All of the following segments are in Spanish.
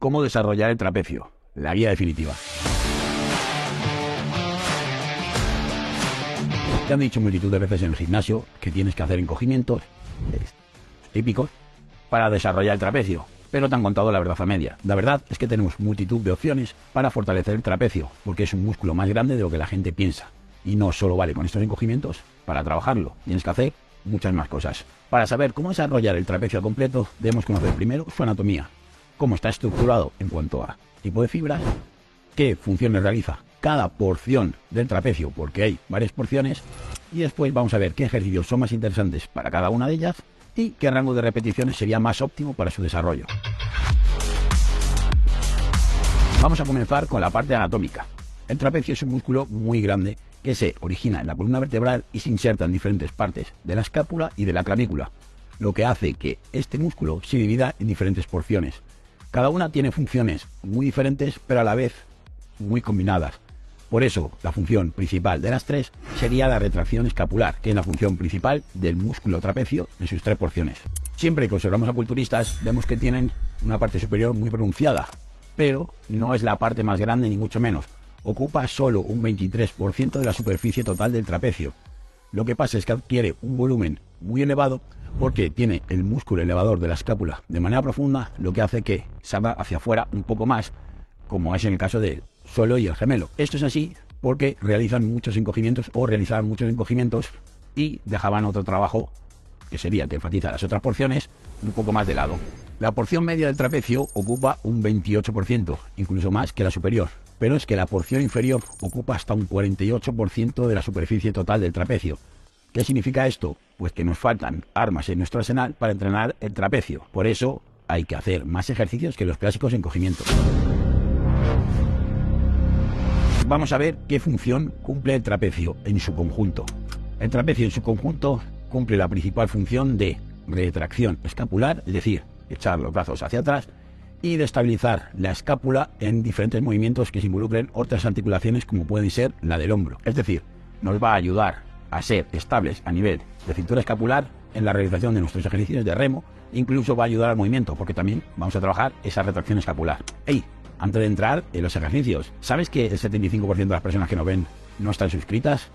Cómo desarrollar el trapecio, la guía definitiva. Te han dicho multitud de veces en el gimnasio que tienes que hacer encogimientos típicos para desarrollar el trapecio, pero te han contado la verdad a media. La verdad es que tenemos multitud de opciones para fortalecer el trapecio, porque es un músculo más grande de lo que la gente piensa. Y no solo vale con estos encogimientos para trabajarlo, tienes que hacer muchas más cosas. Para saber cómo desarrollar el trapecio completo, debemos conocer primero su anatomía, cómo está estructurado en cuanto a tipo de fibras, qué funciones realiza cada porción del trapecio, porque hay varias porciones, y después vamos a ver qué ejercicios son más interesantes para cada una de ellas y qué rango de repeticiones sería más óptimo para su desarrollo. Vamos a comenzar con la parte anatómica. El trapecio es un músculo muy grande que se origina en la columna vertebral y se inserta en diferentes partes de la escápula y de la clavícula, lo que hace que este músculo se divida en diferentes porciones. Cada una tiene funciones muy diferentes, pero a la vez muy combinadas. Por eso, la función principal de las tres sería la retracción escapular, que es la función principal del músculo trapecio en sus tres porciones. Siempre que observamos a culturistas, vemos que tienen una parte superior muy pronunciada, pero no es la parte más grande ni mucho menos. Ocupa solo un 23% de la superficie total del trapecio. Lo que pasa es que adquiere un volumen muy elevado porque tiene el músculo elevador de la escápula de manera profunda, lo que hace que salga hacia afuera un poco más, como es en el caso del suelo y el gemelo. Esto es así porque realizan muchos encogimientos o realizaban muchos encogimientos y dejaban otro trabajo que sería que enfatiza las otras porciones un poco más de lado. La porción media del trapecio ocupa un 28%, incluso más que la superior, pero es que la porción inferior ocupa hasta un 48% de la superficie total del trapecio. ¿Qué significa esto? Pues que nos faltan armas en nuestro arsenal para entrenar el trapecio. Por eso hay que hacer más ejercicios que los clásicos encogimientos. Vamos a ver qué función cumple el trapecio en su conjunto. El trapecio en su conjunto cumple la principal función de retracción escapular, es decir, echar los brazos hacia atrás, y de estabilizar la escápula en diferentes movimientos que se involucren otras articulaciones como pueden ser la del hombro. Es decir, nos va a ayudar a ser estables a nivel de cintura escapular en la realización de nuestros ejercicios de remo, incluso va a ayudar al movimiento, porque también vamos a trabajar esa retracción escapular. ¡Ey! Antes de entrar en los ejercicios, ¿sabes que el 75% de las personas que nos ven no están suscritas?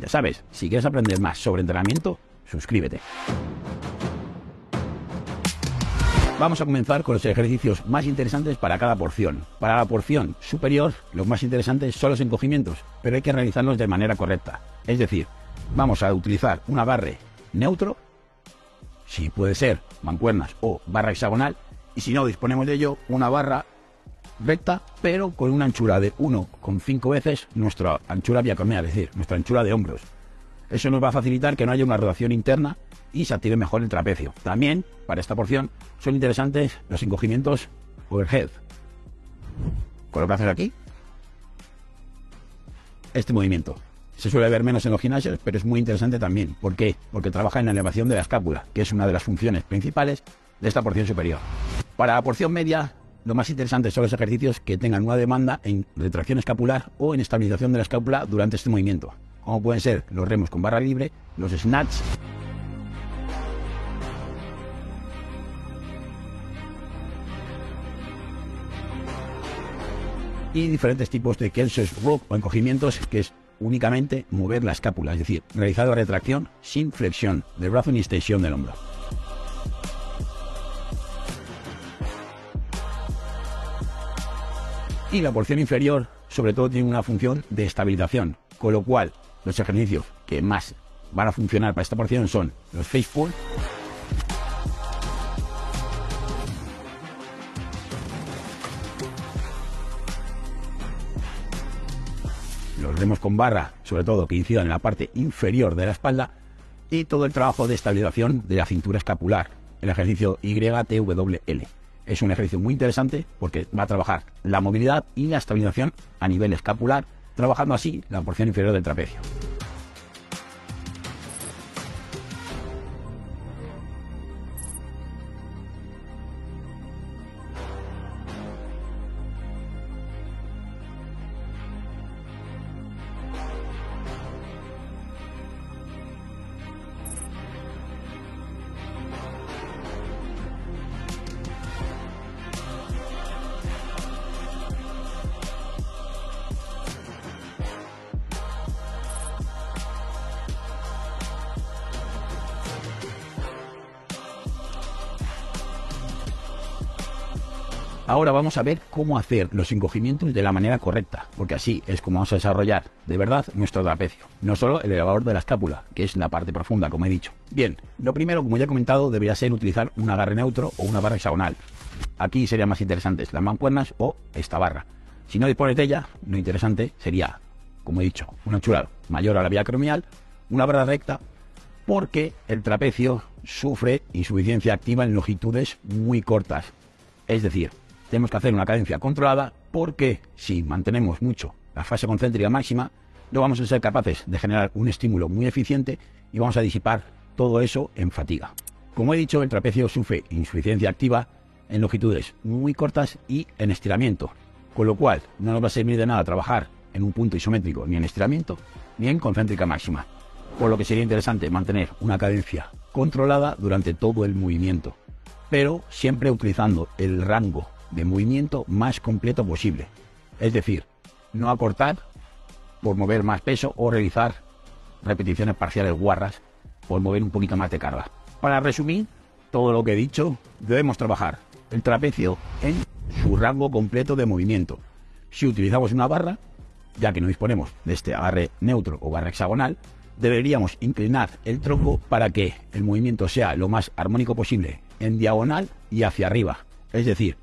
Ya sabes, si quieres aprender más sobre entrenamiento, suscríbete. Vamos a comenzar con los ejercicios más interesantes para cada porción. Para la porción superior, los más interesantes son los encogimientos, pero hay que realizarlos de manera correcta. Es decir, vamos a utilizar un agarre neutro, si puede ser mancuernas o barra hexagonal, y si no disponemos de ello, una barra recta, pero con una anchura de 1,5 veces nuestra anchura biacornea, es decir, nuestra anchura de hombros. Eso nos va a facilitar que no haya una rotación interna y se active mejor el trapecio. También, para esta porción, son interesantes los encogimientos overhead. Con los brazos aquí. Este movimiento. Se suele ver menos en los gimnasios, pero es muy interesante también. ¿Por qué? Porque trabaja en la elevación de la escápula, que es una de las funciones principales de esta porción superior. Para la porción media, lo más interesante son los ejercicios que tengan una demanda en retracción escapular o en estabilización de la escápula durante este movimiento, como pueden ser los remos con barra libre, los snatch y diferentes tipos de Kelsos Rock o encogimientos que es únicamente mover la escápula, es decir, realizado retracción sin flexión del brazo ni extensión del hombro. Y la porción inferior, sobre todo, tiene una función de estabilización, con lo cual los ejercicios que más van a funcionar para esta porción son los face pull, los remos con barra, sobre todo que incidan en la parte inferior de la espalda, y todo el trabajo de estabilización de la cintura escapular, el ejercicio YTWL. Es un ejercicio muy interesante porque va a trabajar la movilidad y la estabilización a nivel escapular, trabajando así la porción inferior del trapecio. Ahora vamos a ver cómo hacer los encogimientos de la manera correcta, porque así es como vamos a desarrollar de verdad nuestro trapecio, no solo el elevador de la escápula, que es la parte profunda, como he dicho. Bien, lo primero, como ya he comentado, debería ser utilizar un agarre neutro o una barra hexagonal. Aquí serían más interesantes las mancuernas o esta barra. Si no dispones de ella, lo interesante sería, como he dicho, una anchura mayor a la vía cromial, una barra recta, porque el trapecio sufre insuficiencia activa en longitudes muy cortas. Es decir, tenemos que hacer una cadencia controlada porque si mantenemos mucho la fase concéntrica máxima, no vamos a ser capaces de generar un estímulo muy eficiente y vamos a disipar todo eso en fatiga. Como he dicho, el trapecio sufre insuficiencia activa en longitudes muy cortas y en estiramiento, con lo cual no nos va a servir de nada trabajar en un punto isométrico ni en estiramiento ni en concéntrica máxima, por lo que sería interesante mantener una cadencia controlada durante todo el movimiento, pero siempre utilizando el rango de movimiento más completo posible. Es decir, no acortar por mover más peso o realizar repeticiones parciales guarras por mover un poquito más de carga. Para resumir todo lo que he dicho, debemos trabajar el trapecio en su rango completo de movimiento. Si utilizamos una barra, ya que no disponemos de este agarre neutro o barra hexagonal, deberíamos inclinar el tronco para que el movimiento sea lo más armónico posible en diagonal y hacia arriba. Es decir,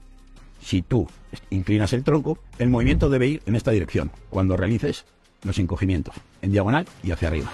si tú inclinas el tronco, el movimiento debe ir en esta dirección cuando realices los encogimientos, en diagonal y hacia arriba.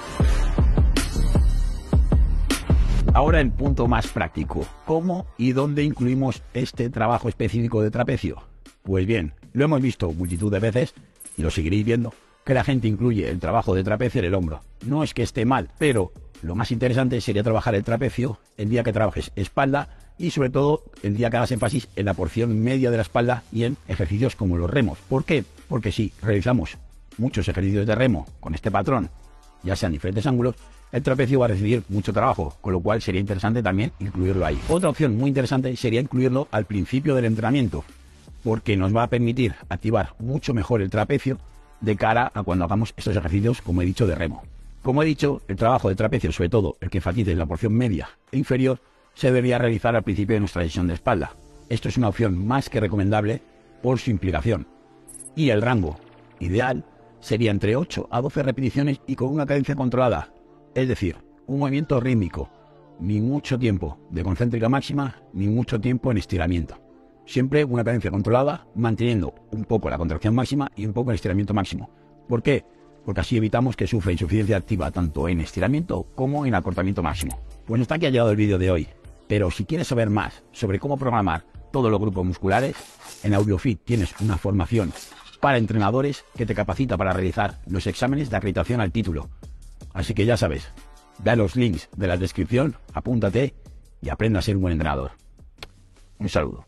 Ahora el punto más práctico. ¿Cómo y dónde incluimos este trabajo específico de trapecio? Pues bien, lo hemos visto multitud de veces y lo seguiréis viendo, que la gente incluye el trabajo de trapecio en el hombro. No es que esté mal, pero lo más interesante sería trabajar el trapecio el día que trabajes espalda y sobre todo el día que hagas énfasis en la porción media de la espalda y en ejercicios como los remos. ¿Por qué? Porque si realizamos muchos ejercicios de remo con este patrón, ya sean diferentes ángulos, el trapecio va a recibir mucho trabajo, con lo cual sería interesante también incluirlo ahí. Otra opción muy interesante sería incluirlo al principio del entrenamiento, porque nos va a permitir activar mucho mejor el trapecio de cara a cuando hagamos estos ejercicios, como he dicho, de remo. Como he dicho, el trabajo de trapecio, sobre todo el que enfatice la porción media e inferior, se debería realizar al principio de nuestra sesión de espalda. Esto es una opción más que recomendable por su implicación. Y el rango ideal sería entre 8 a 12 repeticiones y con una cadencia controlada, es decir, un movimiento rítmico, ni mucho tiempo de concéntrica máxima, ni mucho tiempo en estiramiento. Siempre una cadencia controlada, manteniendo un poco la contracción máxima y un poco el estiramiento máximo. ¿Por qué? Porque así evitamos que sufra insuficiencia activa tanto en estiramiento como en acortamiento máximo. Pues hasta aquí ha llegado el vídeo de hoy. Pero si quieres saber más sobre cómo programar todos los grupos musculares, en AudioFit tienes una formación para entrenadores que te capacita para realizar los exámenes de acreditación al título. Así que ya sabes, ve los links de la descripción, apúntate y aprenda a ser un buen entrenador. Un saludo.